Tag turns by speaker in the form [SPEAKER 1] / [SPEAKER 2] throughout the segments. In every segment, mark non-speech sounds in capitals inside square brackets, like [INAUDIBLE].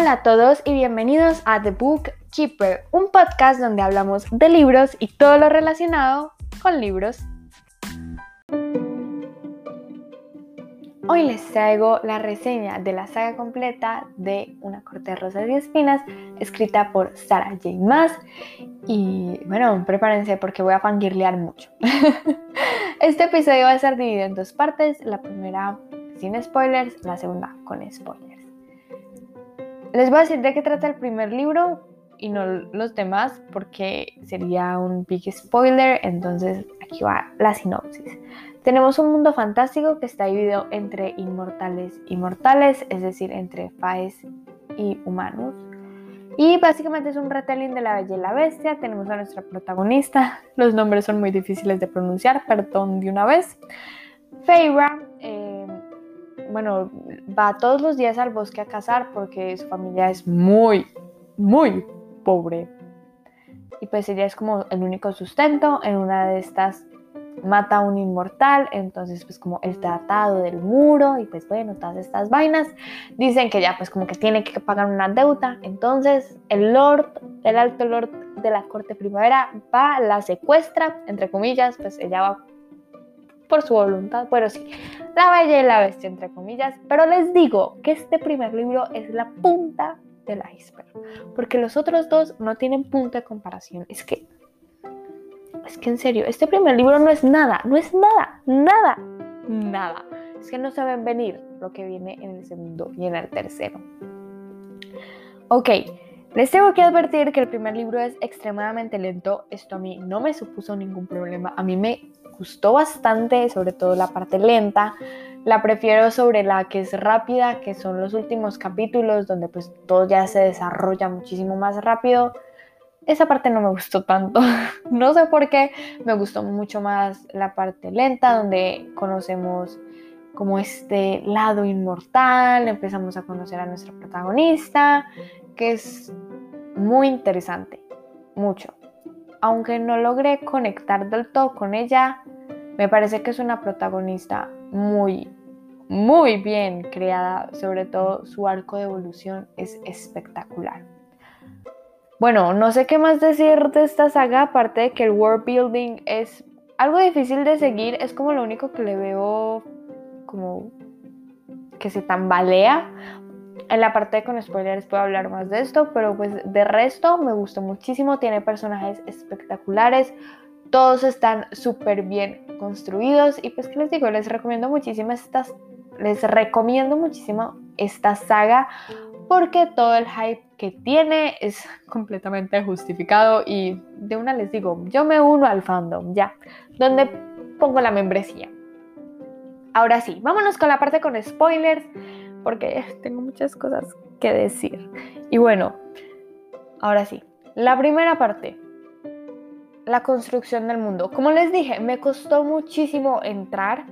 [SPEAKER 1] Hola a todos y bienvenidos a The Book Keeper, un podcast donde hablamos de libros y todo lo relacionado con libros. Hoy les traigo la reseña de la saga completa de Una corte de rosas y espinas, escrita por Sarah J. Maas. Y bueno, prepárense porque voy a fangirlear mucho. [LAUGHS] este episodio va a ser dividido en dos partes. La primera sin spoilers, la segunda con spoilers. Les voy a decir de qué trata el primer libro y no los demás porque sería un big spoiler, entonces aquí va la sinopsis. Tenemos un mundo fantástico que está dividido entre inmortales y mortales, es decir, entre faes y humanos. Y básicamente es un retelling de la Bella y la Bestia. Tenemos a nuestra protagonista. Los nombres son muy difíciles de pronunciar, perdón de una vez. Feyre, bueno, va todos los días al bosque a cazar porque su familia es muy, muy pobre. Y pues ella es como el único sustento. En una de estas mata a un inmortal, entonces pues como el tratado del muro y pues bueno, todas estas vainas, dicen que ya pues como que tiene que pagar una deuda, entonces el lord, el alto lord de la corte primavera va, la secuestra, entre comillas, pues ella va por su voluntad, bueno sí, la bella y la bestia, entre comillas, pero les digo que este primer libro es la punta del iceberg, porque los otros dos no tienen punto de comparación, es que es que en serio, este primer libro no es nada, no es nada, nada, nada. Es que no saben venir lo que viene en el segundo y en el tercero. Ok, les tengo que advertir que el primer libro es extremadamente lento. Esto a mí no me supuso ningún problema. A mí me gustó bastante, sobre todo la parte lenta. La prefiero sobre la que es rápida, que son los últimos capítulos, donde pues todo ya se desarrolla muchísimo más rápido esa parte no me gustó tanto. [LAUGHS] no sé por qué, me gustó mucho más la parte lenta donde conocemos como este lado inmortal, empezamos a conocer a nuestra protagonista, que es muy interesante, mucho. Aunque no logré conectar del todo con ella, me parece que es una protagonista muy, muy bien creada, sobre todo su arco de evolución es espectacular. Bueno, no sé qué más decir de esta saga, aparte de que el world building es algo difícil de seguir, es como lo único que le veo como que se tambalea. En la parte de con spoilers puedo hablar más de esto, pero pues de resto me gustó muchísimo, tiene personajes espectaculares, todos están súper bien construidos y pues que les digo, les recomiendo muchísimo estas, les recomiendo muchísimo esta saga porque todo el hype que tiene es completamente justificado y de una les digo, yo me uno al fandom, ya, donde pongo la membresía. Ahora sí, vámonos con la parte con spoilers, porque tengo muchas cosas que decir. Y bueno, ahora sí, la primera parte, la construcción del mundo. Como les dije, me costó muchísimo entrar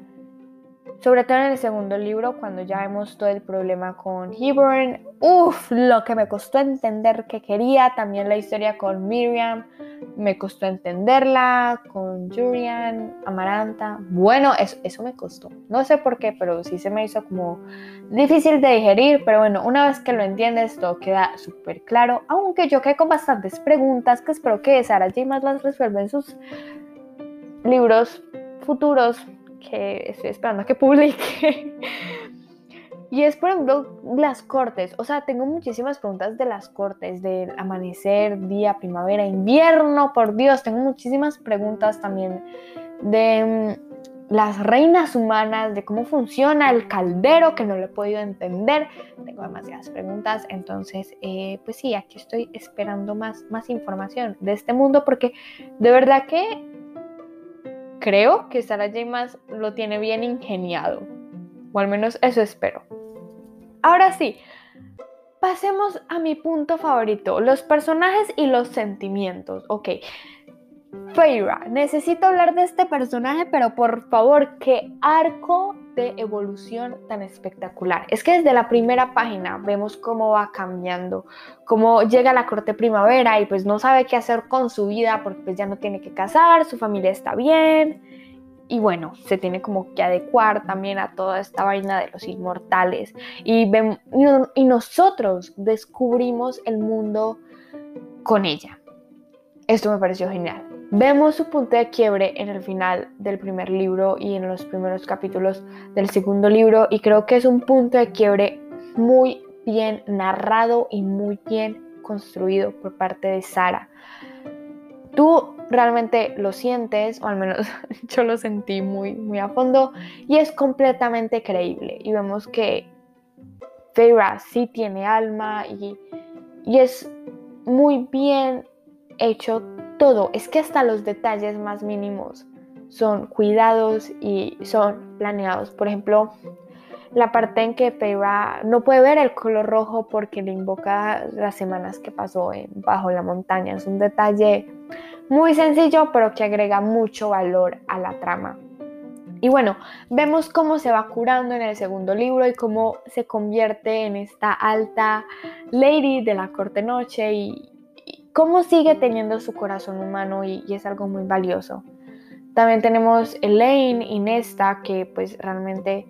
[SPEAKER 1] sobre todo en el segundo libro, cuando ya vemos todo el problema con Hebron. Uff, lo que me costó entender que quería. También la historia con Miriam. Me costó entenderla. Con Julian, Amaranta. Bueno, eso, eso me costó. No sé por qué, pero sí se me hizo como difícil de digerir. Pero bueno, una vez que lo entiendes, todo queda súper claro. Aunque yo quedé con bastantes preguntas que espero que Sarah J. más las resuelva en sus libros futuros que estoy esperando a que publique. [LAUGHS] y es, por ejemplo, las cortes. O sea, tengo muchísimas preguntas de las cortes, del amanecer, día, primavera, invierno, por Dios. Tengo muchísimas preguntas también de mm, las reinas humanas, de cómo funciona el caldero, que no lo he podido entender. Tengo demasiadas preguntas, entonces, eh, pues sí, aquí estoy esperando más, más información de este mundo, porque de verdad que creo que Sarah J. lo tiene bien ingeniado. O al menos eso espero. Ahora sí, pasemos a mi punto favorito, los personajes y los sentimientos. Ok. Feyre, necesito hablar de este personaje, pero por favor, qué arco de evolución tan espectacular. Es que desde la primera página vemos cómo va cambiando, cómo llega la corte primavera y pues no sabe qué hacer con su vida porque pues ya no tiene que casar, su familia está bien y bueno, se tiene como que adecuar también a toda esta vaina de los inmortales. Y, y nosotros descubrimos el mundo con ella. Esto me pareció genial. Vemos su punto de quiebre en el final del primer libro y en los primeros capítulos del segundo libro y creo que es un punto de quiebre muy bien narrado y muy bien construido por parte de Sara. Tú realmente lo sientes, o al menos [LAUGHS] yo lo sentí muy, muy a fondo, y es completamente creíble. Y vemos que Feyre sí tiene alma y, y es muy bien hecho todo. Es que hasta los detalles más mínimos son cuidados y son planeados. Por ejemplo, la parte en que Feyre no puede ver el color rojo porque le invoca las semanas que pasó bajo la montaña. Es un detalle muy sencillo, pero que agrega mucho valor a la trama. Y bueno, vemos cómo se va curando en el segundo libro y cómo se convierte en esta alta lady de la corte noche y, cómo sigue teniendo su corazón humano y, es algo muy valioso. También tenemos Elaine y Nesta que pues realmente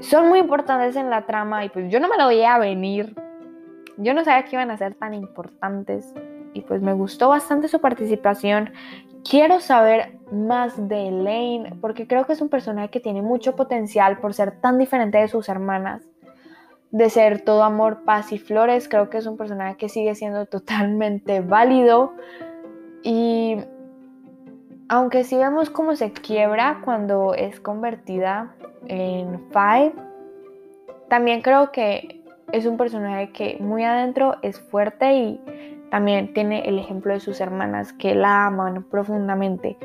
[SPEAKER 1] son muy importantes en la trama y pues yo no me lo veía venir. Yo no sabía que iban a ser tan importantes y pues me gustó bastante su participación. Quiero saber más de Elaine porque creo que es un personaje que tiene mucho potencial por ser tan diferente de sus hermanas. De ser todo amor, paz y flores, creo que es un personaje que sigue siendo [LAUGHS] totalmente válido. Y aunque sí vemos cómo se quiebra cuando es convertida en Five, también creo que es un personaje que muy adentro es fuerte y también tiene el ejemplo de sus hermanas que la aman profundamente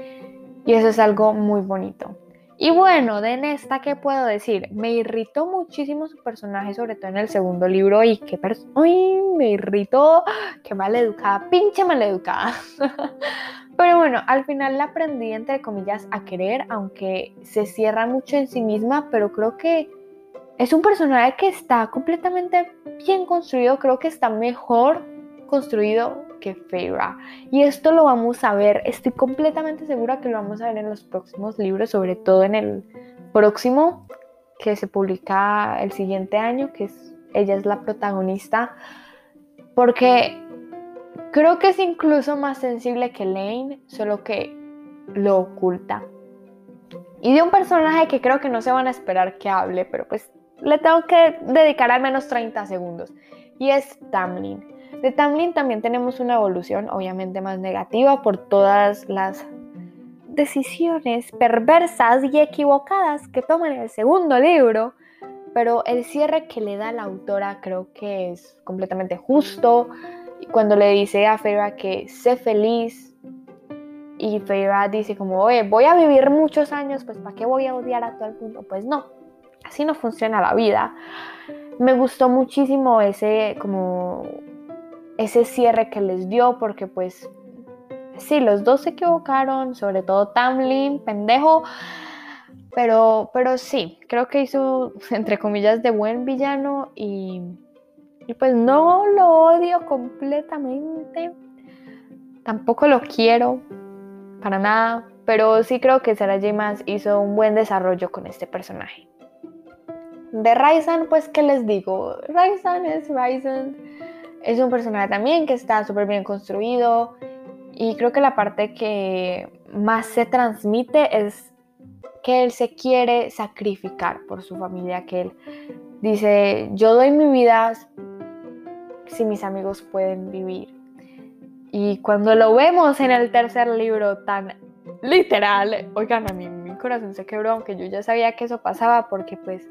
[SPEAKER 1] y eso es algo muy bonito. Y bueno, de Nesta, ¿qué puedo decir? Me irritó muchísimo su personaje, sobre todo en el segundo libro, y qué ¡Uy! Me irritó, qué maleducada, pinche maleducada. [LAUGHS] Pero bueno, al final la aprendí, entre comillas, a querer, aunque se cierra mucho en sí misma, pero creo que es un personaje que está completamente bien construido, creo que está mejor construido que Feyre. Y esto lo vamos a ver, estoy completamente segura que lo vamos a ver en los próximos libros, sobre todo en el próximo que se publica el siguiente año, que es ella es la protagonista, porque creo que es incluso más sensible que Lane, solo que lo oculta. Y de un personaje que creo que no se van a esperar que hable, pero pues le tengo que dedicar al menos 30 segundos. Y es Tamlin. De Tamlin también tenemos una evolución obviamente más negativa por todas las decisiones perversas y equivocadas que toma en el segundo libro, pero el cierre que le da la autora creo que es completamente justo. Cuando le dice a Feyre que sé feliz y Feyre dice como, oye, voy a vivir muchos años, pues ¿para qué voy a odiar a todo el mundo? Pues no, así no funciona la vida. Me gustó muchísimo ese como ese cierre que les dio, porque pues sí, los dos se equivocaron, sobre todo Tamlin, pendejo, pero, pero sí, creo que hizo, [LAUGHS] entre comillas, de buen villano y, pues no lo odio completamente, tampoco lo quiero, para nada, pero sí creo que Sarah J. hizo un buen desarrollo con este personaje. De Ryzen, pues, ¿qué les digo? Ryzen es Ryzen es un personaje también que está súper bien construido y creo que la parte que más se transmite es que él se quiere sacrificar por su familia, que él dice, yo doy mi vida si mis amigos pueden vivir. Y cuando lo vemos en el tercer libro tan literal, oigan, a mí mi corazón se quebró, aunque yo ya sabía que eso pasaba porque pues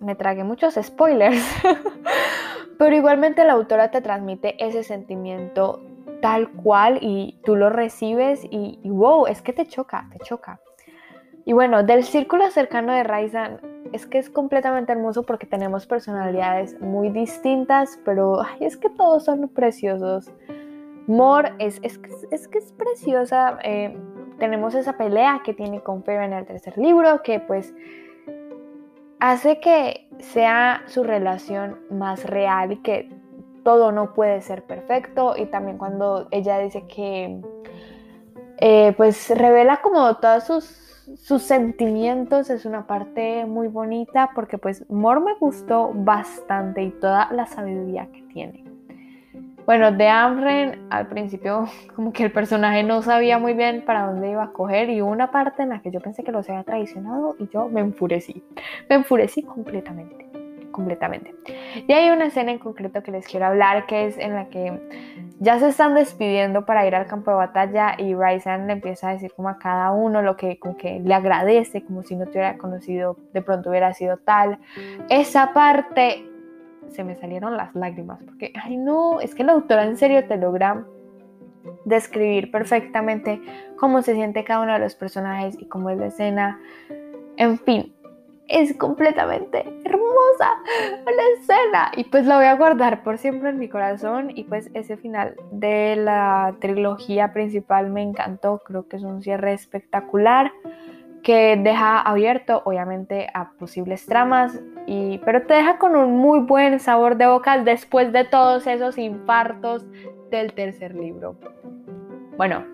[SPEAKER 1] me tragué muchos spoilers. [LAUGHS] Pero igualmente la autora te transmite ese sentimiento tal cual y tú lo recibes y, wow, es que te choca, te choca. Y bueno, del círculo cercano de Raizan es que es completamente hermoso porque tenemos personalidades muy distintas, pero es que todos son preciosos. Mor es, es, que es preciosa. Eh, tenemos esa pelea que tiene con Febe en el tercer libro, que pues hace que sea su relación más real y que todo no puede ser perfecto. Y también cuando ella dice que eh, pues revela como todos sus, sus sentimientos, es una parte muy bonita porque pues Mor me gustó bastante y toda la sabiduría que tiene. Bueno, de Amren al principio [LAUGHS] como que el personaje no sabía muy bien para dónde iba a coger y hubo una parte en la que yo pensé que los había traicionado y yo me enfurecí, me enfurecí completamente, completamente. Y hay una escena en concreto que les quiero hablar que es en la que ya se están despidiendo para ir al campo de batalla y Ryzen le empieza a decir como a cada uno lo que, que le agradece, como si no te hubiera conocido, de pronto hubiera sido tal. Esa parte se me salieron las lágrimas, porque, ay no, es que la autora en serio te logra describir perfectamente cómo se siente cada uno de los personajes y cómo es la escena. En fin, es completamente hermosa la escena. Y pues la voy a guardar por siempre en mi corazón. Y pues ese final de la trilogía principal me encantó, creo que es un cierre espectacular que deja abierto obviamente a posibles tramas, y, pero te deja con un muy buen sabor de boca después de todos esos infartos del tercer libro. Bueno,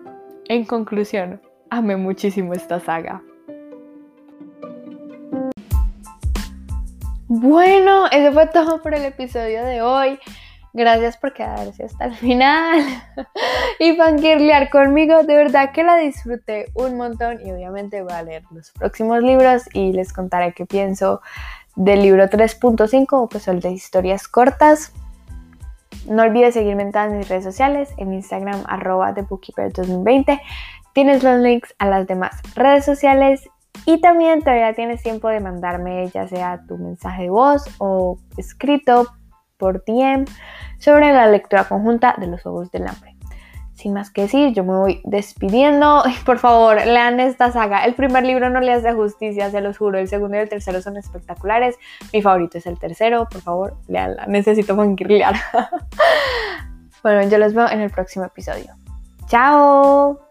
[SPEAKER 1] en conclusión, amé muchísimo esta saga. Bueno, eso fue todo por el episodio de hoy. Gracias por quedarse hasta el [LAUGHS] final y fangirlear conmigo. De verdad que la disfruté un montón y obviamente voy a leer los próximos libros y les contaré qué pienso del libro 3.5, que son de historias cortas. No olvides seguirme en todas mis redes sociales, en Instagram arroba TheBookkeeper2020. Tienes los links a las demás redes sociales y también todavía tienes tiempo de mandarme ya sea tu mensaje de voz o escrito por DM sobre la lectura conjunta de los Ojos del Hambre. Sin más que decir, yo me voy despidiendo. [LAUGHS] Por favor, lean esta saga. El primer libro no le hace justicia, se los juro. El segundo y el tercero son espectaculares. Mi favorito es el tercero. Por favor, leanla. Necesito fangirlear. [LAUGHS] bueno, yo los veo en el próximo episodio. ¡Chao!